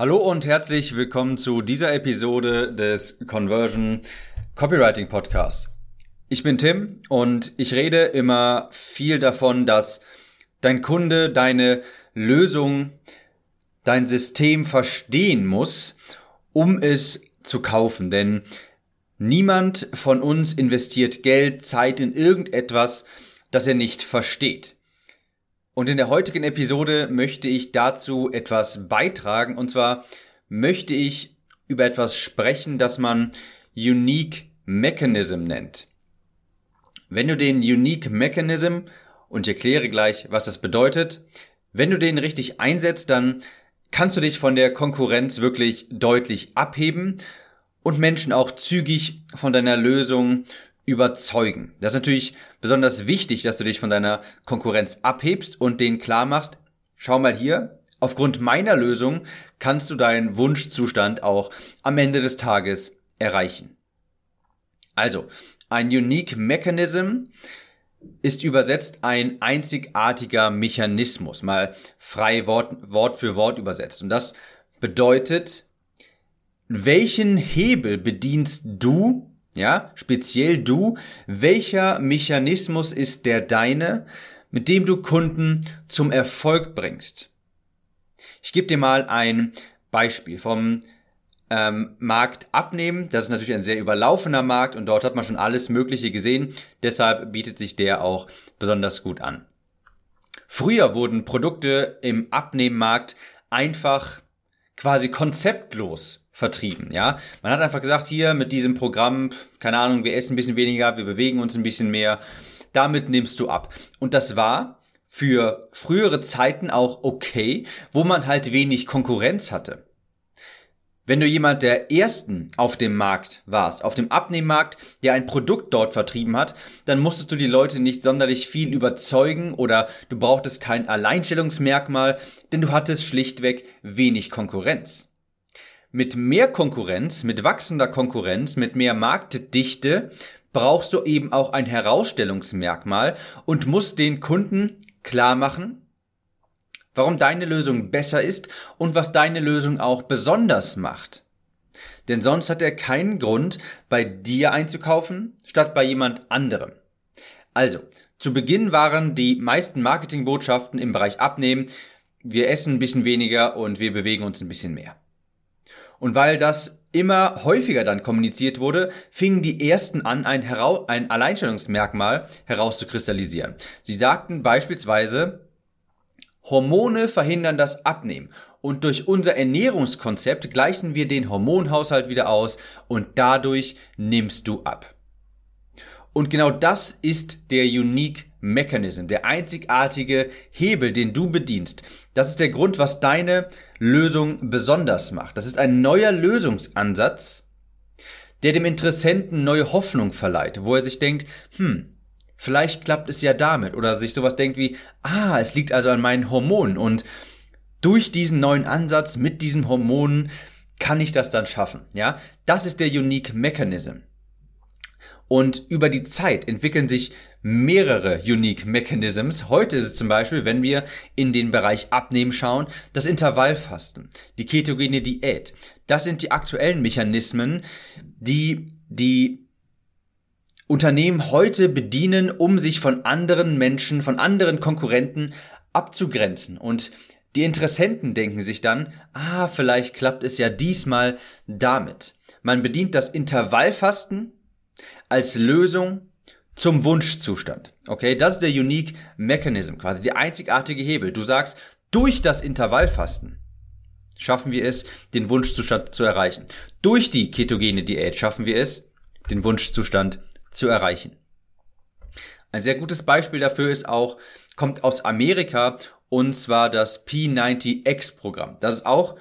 Hallo und herzlich willkommen zu dieser Episode des Conversion Copywriting Podcasts. Ich bin Tim und ich rede immer viel davon, dass dein Kunde deine Lösung, dein System verstehen muss, um es zu kaufen. Denn niemand von uns investiert Geld, Zeit in irgendetwas, das er nicht versteht. Und in der heutigen Episode möchte ich dazu etwas beitragen. Und zwar möchte ich über etwas sprechen, das man Unique Mechanism nennt. Wenn du den Unique Mechanism, und ich erkläre gleich, was das bedeutet, wenn du den richtig einsetzt, dann kannst du dich von der Konkurrenz wirklich deutlich abheben und Menschen auch zügig von deiner Lösung überzeugen. Das ist natürlich besonders wichtig, dass du dich von deiner Konkurrenz abhebst und denen klar machst, schau mal hier, aufgrund meiner Lösung kannst du deinen Wunschzustand auch am Ende des Tages erreichen. Also, ein Unique Mechanism ist übersetzt ein einzigartiger Mechanismus, mal frei Wort, Wort für Wort übersetzt. Und das bedeutet, welchen Hebel bedienst du ja, speziell du, welcher Mechanismus ist der deine, mit dem du Kunden zum Erfolg bringst? Ich gebe dir mal ein Beispiel vom ähm, Markt abnehmen. Das ist natürlich ein sehr überlaufener Markt und dort hat man schon alles Mögliche gesehen. Deshalb bietet sich der auch besonders gut an. Früher wurden Produkte im Abnehmmarkt einfach quasi konzeptlos vertrieben, ja. Man hat einfach gesagt, hier mit diesem Programm, keine Ahnung, wir essen ein bisschen weniger, wir bewegen uns ein bisschen mehr, damit nimmst du ab. Und das war für frühere Zeiten auch okay, wo man halt wenig Konkurrenz hatte. Wenn du jemand der ersten auf dem Markt warst, auf dem Abnehmmarkt, der ein Produkt dort vertrieben hat, dann musstest du die Leute nicht sonderlich viel überzeugen oder du brauchtest kein Alleinstellungsmerkmal, denn du hattest schlichtweg wenig Konkurrenz. Mit mehr Konkurrenz, mit wachsender Konkurrenz, mit mehr Marktdichte brauchst du eben auch ein Herausstellungsmerkmal und musst den Kunden klar machen, warum deine Lösung besser ist und was deine Lösung auch besonders macht. Denn sonst hat er keinen Grund, bei dir einzukaufen, statt bei jemand anderem. Also, zu Beginn waren die meisten Marketingbotschaften im Bereich Abnehmen, wir essen ein bisschen weniger und wir bewegen uns ein bisschen mehr. Und weil das immer häufiger dann kommuniziert wurde, fingen die ersten an, ein, Herau ein Alleinstellungsmerkmal herauszukristallisieren. Sie sagten beispielsweise, Hormone verhindern das Abnehmen und durch unser Ernährungskonzept gleichen wir den Hormonhaushalt wieder aus und dadurch nimmst du ab. Und genau das ist der Unique Mechanism, der einzigartige Hebel, den du bedienst. Das ist der Grund, was deine Lösung besonders macht. Das ist ein neuer Lösungsansatz, der dem Interessenten neue Hoffnung verleiht, wo er sich denkt, hm, vielleicht klappt es ja damit oder sich sowas denkt wie, ah, es liegt also an meinen Hormonen und durch diesen neuen Ansatz mit diesen Hormonen kann ich das dann schaffen, ja? Das ist der Unique Mechanism. Und über die Zeit entwickeln sich mehrere Unique Mechanisms. Heute ist es zum Beispiel, wenn wir in den Bereich Abnehmen schauen, das Intervallfasten, die ketogene Diät. Das sind die aktuellen Mechanismen, die die Unternehmen heute bedienen, um sich von anderen Menschen, von anderen Konkurrenten abzugrenzen. Und die Interessenten denken sich dann, ah, vielleicht klappt es ja diesmal damit. Man bedient das Intervallfasten als Lösung zum Wunschzustand. Okay, das ist der Unique Mechanism, quasi der einzigartige Hebel. Du sagst, durch das Intervallfasten schaffen wir es, den Wunschzustand zu erreichen. Durch die ketogene Diät schaffen wir es, den Wunschzustand zu erreichen. Ein sehr gutes Beispiel dafür ist auch, kommt aus Amerika und zwar das P90X-Programm. Das ist auch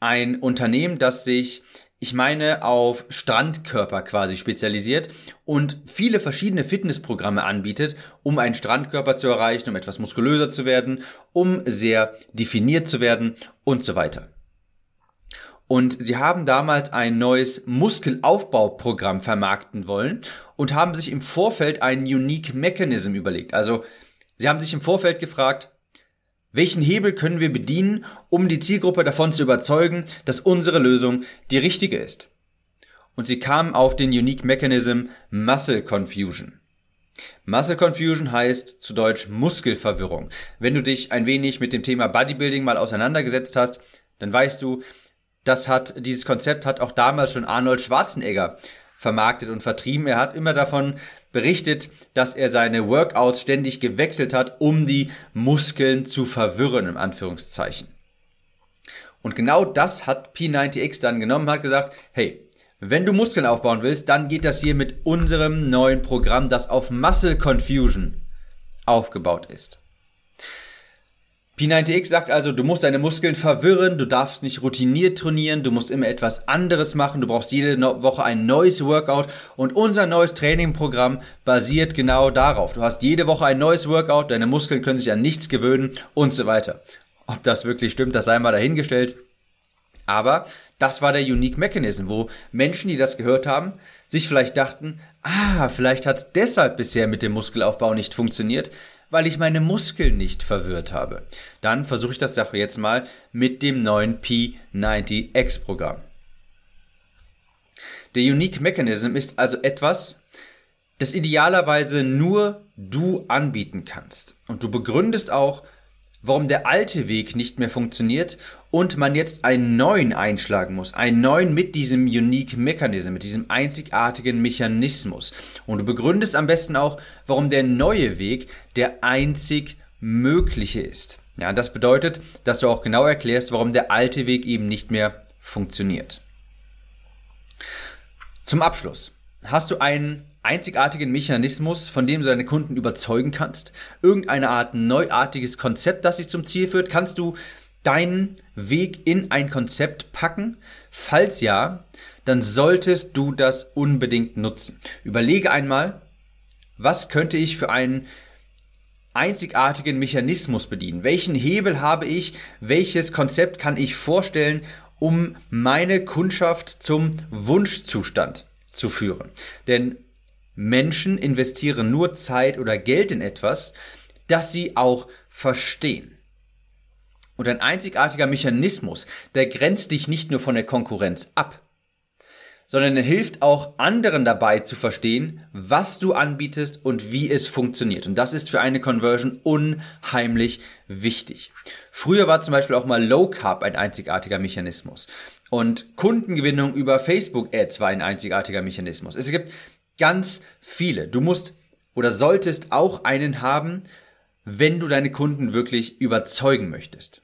ein Unternehmen, das sich ich meine, auf Strandkörper quasi spezialisiert und viele verschiedene Fitnessprogramme anbietet, um einen Strandkörper zu erreichen, um etwas muskulöser zu werden, um sehr definiert zu werden und so weiter. Und sie haben damals ein neues Muskelaufbauprogramm vermarkten wollen und haben sich im Vorfeld einen Unique Mechanism überlegt. Also sie haben sich im Vorfeld gefragt, Welchen Hebel können wir bedienen, um die Zielgruppe davon zu überzeugen, dass unsere Lösung die richtige ist? Und sie kamen auf den Unique Mechanism Muscle Confusion. Muscle Confusion heißt zu Deutsch Muskelverwirrung. Wenn du dich ein wenig mit dem Thema Bodybuilding mal auseinandergesetzt hast, dann weißt du, das hat, dieses Konzept hat auch damals schon Arnold Schwarzenegger vermarktet und vertrieben. Er hat immer davon berichtet, dass er seine Workouts ständig gewechselt hat, um die Muskeln zu verwirren, im Anführungszeichen. Und genau das hat P90X dann genommen, hat gesagt, hey, wenn du Muskeln aufbauen willst, dann geht das hier mit unserem neuen Programm, das auf Muscle Confusion aufgebaut ist. P90X sagt also, du musst deine Muskeln verwirren, du darfst nicht routiniert trainieren, du musst immer etwas anderes machen, du brauchst jede Woche ein neues Workout und unser neues Trainingprogramm basiert genau darauf. Du hast jede Woche ein neues Workout, deine Muskeln können sich an nichts gewöhnen und so weiter. Ob das wirklich stimmt, das sei mal dahingestellt. Aber das war der Unique Mechanism, wo Menschen, die das gehört haben, sich vielleicht dachten, ah, vielleicht hat es deshalb bisher mit dem Muskelaufbau nicht funktioniert, weil ich meine Muskeln nicht verwirrt habe. Dann versuche ich das Sache jetzt mal mit dem neuen P90X-Programm. Der Unique Mechanism ist also etwas, das idealerweise nur du anbieten kannst. Und du begründest auch, warum der alte Weg nicht mehr funktioniert und man jetzt einen neuen einschlagen muss. Einen neuen mit diesem Unique Mechanism, mit diesem einzigartigen Mechanismus. Und du begründest am besten auch, warum der neue Weg der einzig mögliche ist. Ja, das bedeutet, dass du auch genau erklärst, warum der alte Weg eben nicht mehr funktioniert. Zum Abschluss. Hast du einen einzigartigen Mechanismus, von dem du deine Kunden überzeugen kannst? Irgendeine Art neuartiges Konzept, das sich zum Ziel führt? Kannst du deinen Weg in ein Konzept packen? Falls ja, dann solltest du das unbedingt nutzen. Überlege einmal, was könnte ich für einen einzigartigen Mechanismus bedienen? Welchen Hebel habe ich? Welches Konzept kann ich vorstellen, um meine Kundschaft zum Wunschzustand zu führen? Denn Menschen investieren nur Zeit oder Geld in etwas, das sie auch verstehen. Und ein einzigartiger Mechanismus, der grenzt dich nicht nur von der Konkurrenz ab, sondern er hilft auch anderen dabei zu verstehen, was du anbietest und wie es funktioniert. Und das ist für eine Conversion unheimlich wichtig. Früher war zum Beispiel auch mal Low Carb ein einzigartiger Mechanismus. Und Kundengewinnung über Facebook Ads war ein einzigartiger Mechanismus. Es gibt ganz viele. Du musst oder solltest auch einen haben, wenn du deine Kunden wirklich überzeugen möchtest.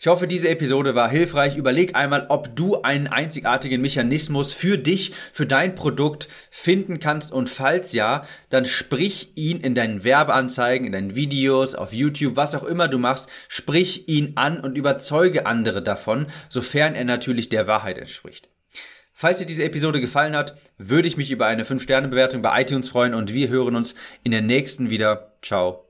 Ich hoffe, diese Episode war hilfreich. Überleg einmal, ob du einen einzigartigen Mechanismus für dich, für dein Produkt finden kannst und falls ja, dann sprich ihn in deinen Werbeanzeigen, in deinen Videos, auf YouTube, was auch immer du machst, sprich ihn an und überzeuge andere davon, sofern er natürlich der Wahrheit entspricht. Falls dir diese Episode gefallen hat, würde ich mich über eine 5-Sterne-Bewertung bei iTunes freuen und wir hören uns in der nächsten wieder. Ciao.